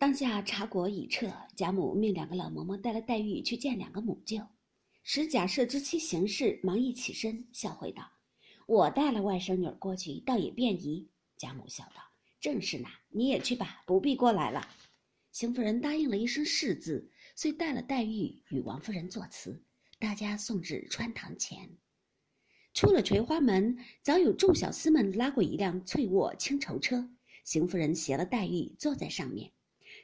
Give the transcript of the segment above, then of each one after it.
当下茶果已撤，贾母命两个老嬷嬷带了黛玉去见两个母舅。使贾赦知其形势，忙一起身，笑回道：“我带了外甥女儿过去，倒也便宜。”贾母笑道：“正是呢，你也去吧，不必过来了。”邢夫人答应了一声“是”字，遂带了黛玉与王夫人作辞，大家送至穿堂前。出了垂花门，早有众小厮们拉过一辆翠卧青绸车，邢夫人携了黛玉坐在上面。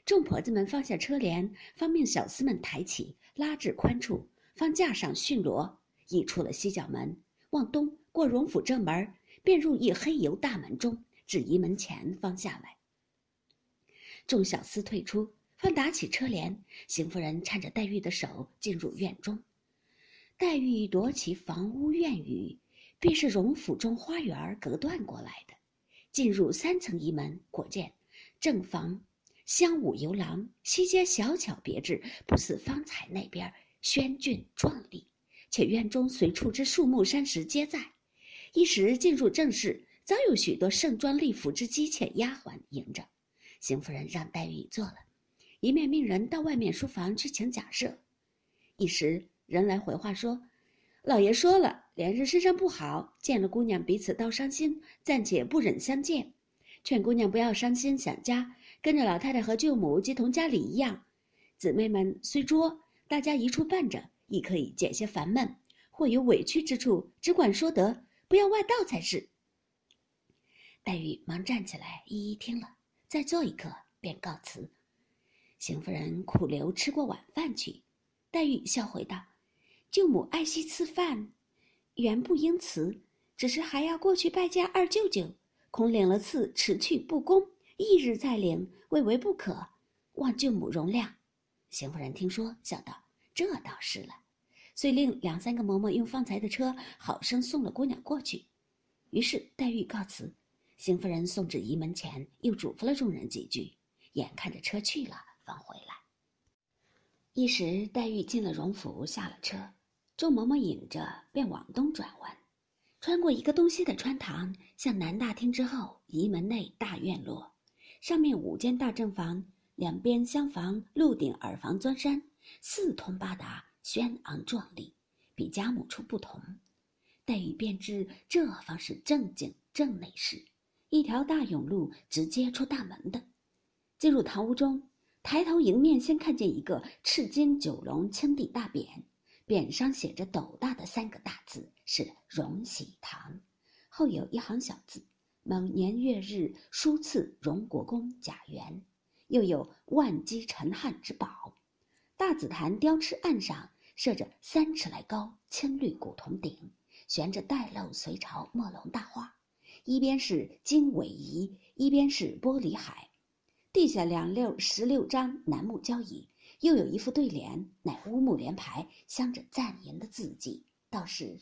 众婆子们放下车帘，方命小厮们抬起，拉至宽处，方架上驯骡，已出了西角门，往东过荣府正门，便入一黑油大门中，至仪门前方下来。众小厮退出，方打起车帘，邢夫人搀着黛玉的手进入院中。黛玉夺其房屋院宇，便是荣府中花园隔断过来的。进入三层仪门，果见正房。香舞游廊，西街小巧别致，不似方才那边轩峻壮丽。且院中随处之树木山石皆在。一时进入正室，早有许多盛装丽服之姬妾丫鬟迎着。邢夫人让黛玉坐了，一面命人到外面书房去请贾赦。一时人来回话说，老爷说了，连日身上不好，见了姑娘彼此倒伤心，暂且不忍相见，劝姑娘不要伤心想家。跟着老太太和舅母及同家里一样，姊妹们虽拙，大家一处伴着，亦可以减些烦闷。或有委屈之处，只管说得，不要外道才是。黛玉忙站起来，一一听了，再坐一刻，便告辞。邢夫人苦留吃过晚饭去。黛玉笑回道：“舅母爱惜赐饭，原不应辞，只是还要过去拜见二舅舅，恐领了赐迟去不恭。”翌日再领，未为不可，望舅母容谅。邢夫人听说，笑道：“这倒是了。”遂令两三个嬷嬷用方才的车，好生送了姑娘过去。于是黛玉告辞，邢夫人送至仪门前，又嘱咐了众人几句，眼看着车去了，方回来。一时黛玉进了荣府，下了车，众嬷嬷引着，便往东转弯，穿过一个东西的穿堂，向南大厅之后，仪门内大院落。上面五间大正房，两边厢房、鹿顶耳房、钻山，四通八达，轩昂壮丽，比贾母处不同。黛玉便知这方是正经正内室，一条大甬路直接出大门的。进入堂屋中，抬头迎面先看见一个赤金九龙青地大匾，匾上写着斗大的三个大字，是“荣禧堂”，后有一行小字。蒙年月日书赐荣国公贾元，又有万机陈汉之宝。大紫檀雕翅案上设着三尺来高青绿古铜鼎，悬着带漏隋朝墨龙大画，一边是金尾仪，一边是玻璃海。地下两溜十六张楠木交椅，又有一副对联，乃乌木联排，镶着赞言的字迹，道是：“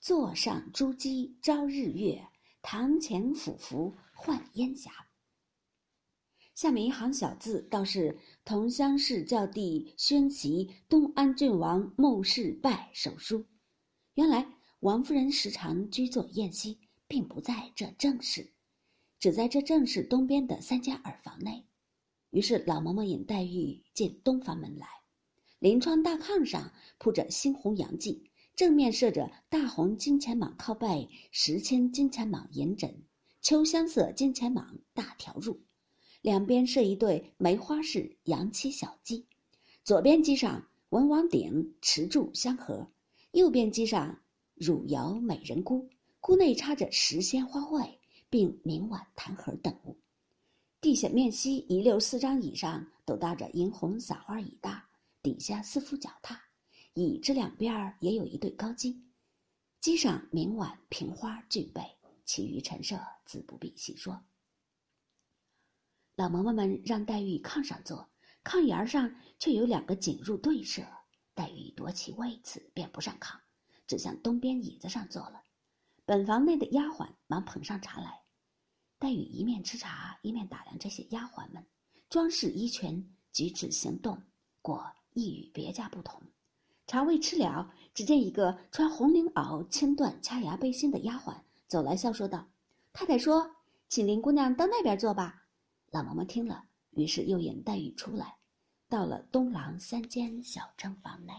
座上珠玑朝日月。”堂前俯伏唤烟霞。下面一行小字，倒是同乡市教弟宣习东安郡王孟氏拜手书。原来王夫人时常居坐宴席，并不在这正室，只在这正室东边的三间耳房内。于是老嬷嬷引黛玉进东房门来，临窗大炕上铺着猩红洋记。正面设着大红金钱蟒靠背，石青金钱蟒银枕，秋香色金钱蟒大条褥，两边设一对梅花式洋漆小鸡，左边机上文王鼎持柱相合，右边机上汝窑美人菇，菇内插着石鲜花卉，并明碗弹盒等物。地下面西一溜四张椅上都搭着银红撒花椅搭，底下四副脚踏。椅子两边儿也有一对高机，机上明碗平花俱备，其余陈设自不必细说。老嬷嬷们让黛玉炕上坐，炕沿上却有两个锦褥对设，黛玉夺其位子，便不上炕，只向东边椅子上坐了。本房内的丫鬟忙捧上茶来，黛玉一面吃茶，一面打量这些丫鬟们，装饰衣裙，举止行动，果亦与别家不同。茶未吃了，只见一个穿红绫袄、青缎掐牙背心的丫鬟走来，笑说道：“太太说，请林姑娘到那边坐吧。”老嬷嬷听了，于是又引黛玉出来，到了东廊三间小正房内。